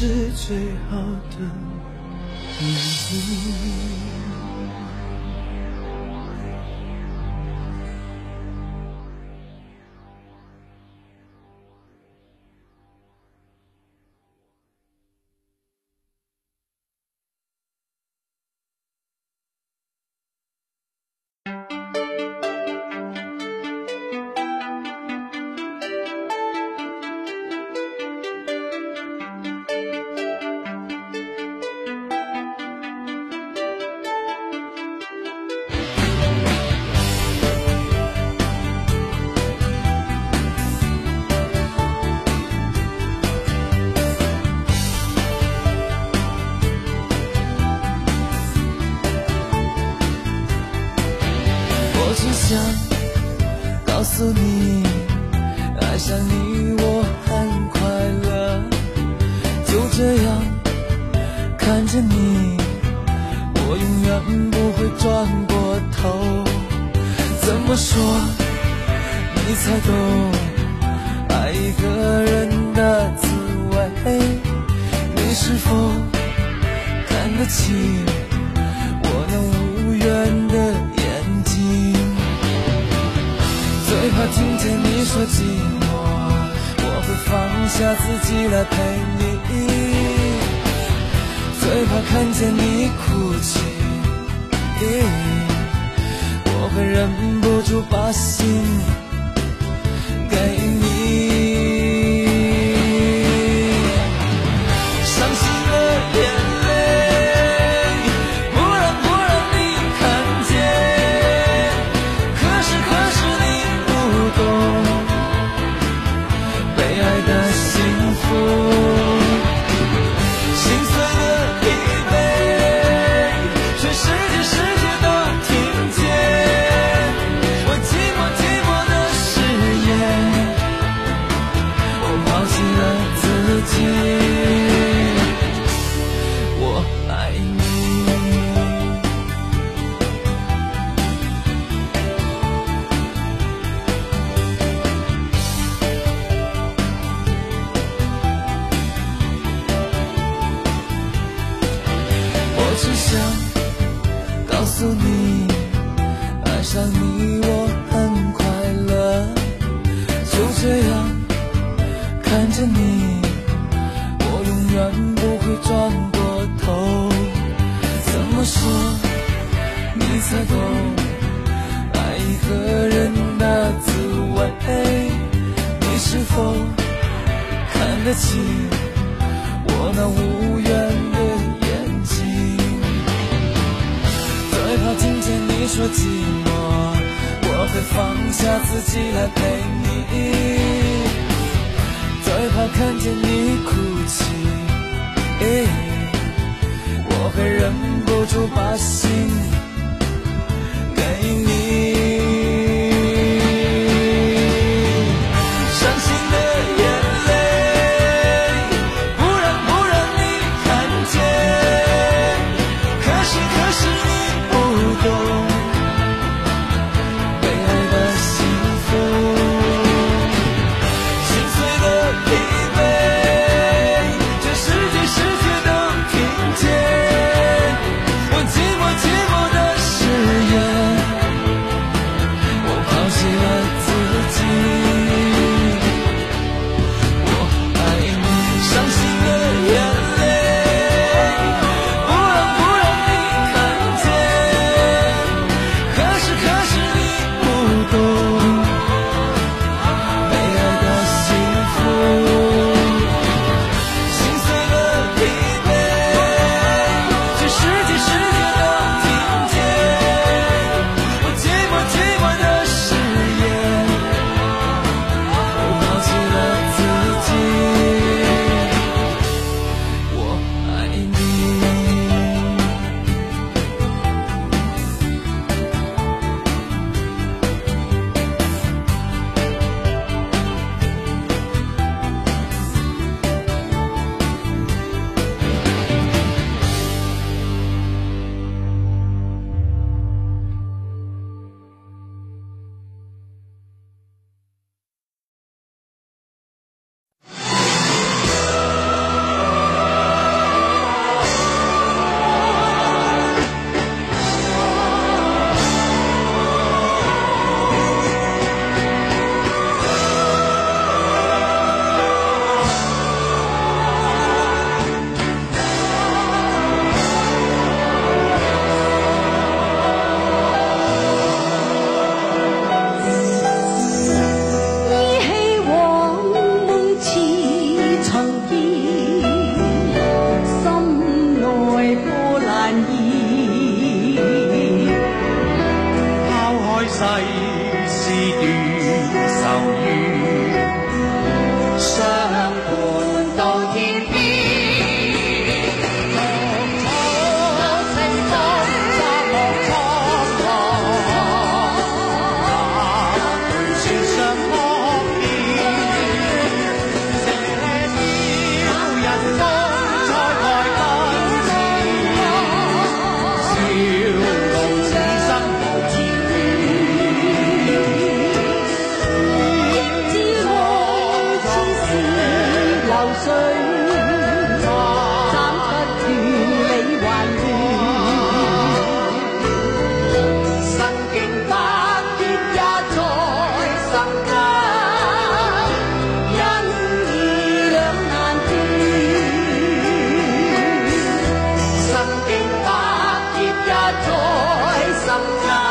是最好的礼着你，我永远不会转过头。怎么说你才懂爱一个人的滋味？你是否看得起我那无怨的眼睛？最？怕听见你说寂寞，我会放下自己来陪你。最怕看见你哭泣，我会忍不住把心告诉你爱上你我很快乐就这样看着你我永远不会转过头。怎么说你才懂爱一个人的滋味你是否看得清我那无说寂寞，我会放下自己来陪你。愁怨天